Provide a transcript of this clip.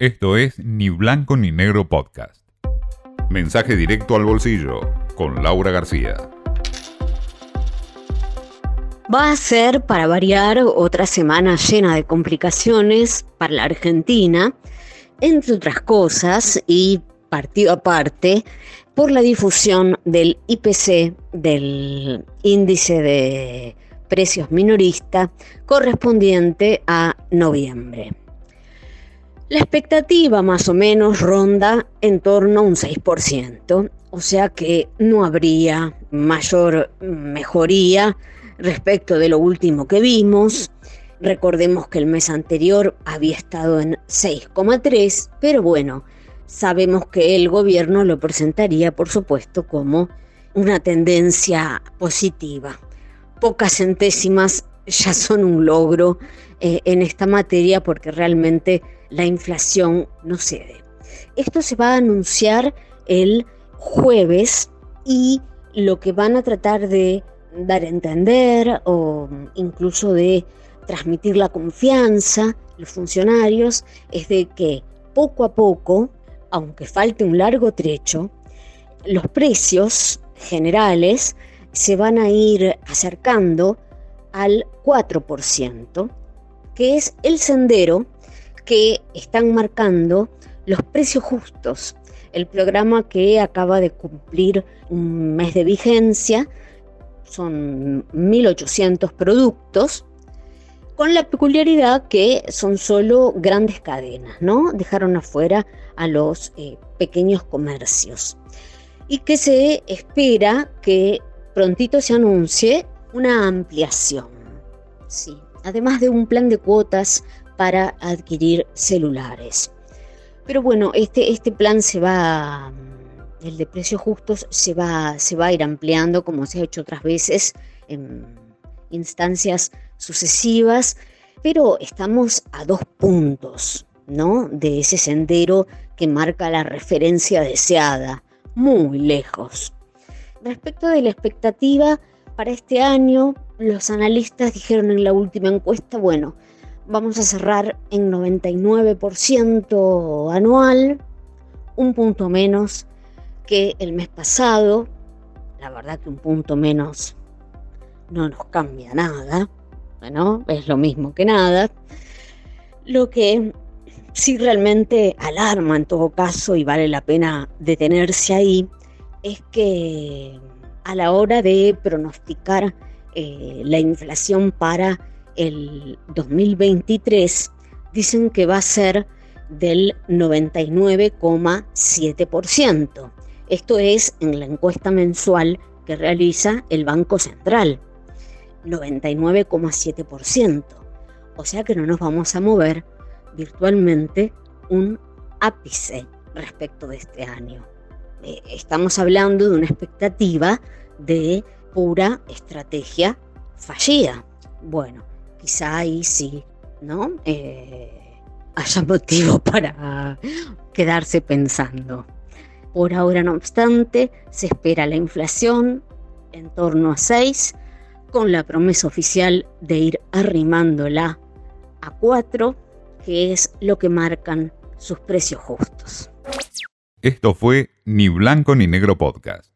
Esto es Ni Blanco ni Negro Podcast. Mensaje directo al bolsillo con Laura García. Va a ser, para variar, otra semana llena de complicaciones para la Argentina, entre otras cosas, y partido aparte, por la difusión del IPC, del índice de precios minorista, correspondiente a noviembre. La expectativa más o menos ronda en torno a un 6%, o sea que no habría mayor mejoría respecto de lo último que vimos. Recordemos que el mes anterior había estado en 6,3, pero bueno, sabemos que el gobierno lo presentaría, por supuesto, como una tendencia positiva. Pocas centésimas ya son un logro eh, en esta materia porque realmente la inflación no cede. Esto se va a anunciar el jueves y lo que van a tratar de dar a entender o incluso de transmitir la confianza los funcionarios es de que poco a poco, aunque falte un largo trecho, los precios generales se van a ir acercando al 4%, que es el sendero que están marcando los precios justos. El programa que acaba de cumplir un mes de vigencia son 1.800 productos, con la peculiaridad que son solo grandes cadenas, ¿no? Dejaron afuera a los eh, pequeños comercios. Y que se espera que prontito se anuncie una ampliación. Sí, además de un plan de cuotas para adquirir celulares. Pero bueno, este, este plan se va, mm, el de precios justos se va, se va a ir ampliando como se ha hecho otras veces en instancias sucesivas, pero estamos a dos puntos, ¿no? De ese sendero que marca la referencia deseada, muy lejos. Respecto de la expectativa para este año, los analistas dijeron en la última encuesta, bueno, vamos a cerrar en 99% anual, un punto menos que el mes pasado. La verdad que un punto menos no nos cambia nada. Bueno, es lo mismo que nada. Lo que sí realmente alarma en todo caso y vale la pena detenerse ahí es que a la hora de pronosticar eh, la inflación para el 2023 dicen que va a ser del 99,7%. Esto es en la encuesta mensual que realiza el Banco Central. 99,7%. O sea que no nos vamos a mover virtualmente un ápice respecto de este año. Eh, estamos hablando de una expectativa de pura estrategia fallida. Bueno, quizá ahí sí, ¿no? Eh, haya motivo para quedarse pensando. Por ahora, no obstante, se espera la inflación en torno a 6, con la promesa oficial de ir arrimándola a 4, que es lo que marcan sus precios justos. Esto fue Ni Blanco ni Negro Podcast.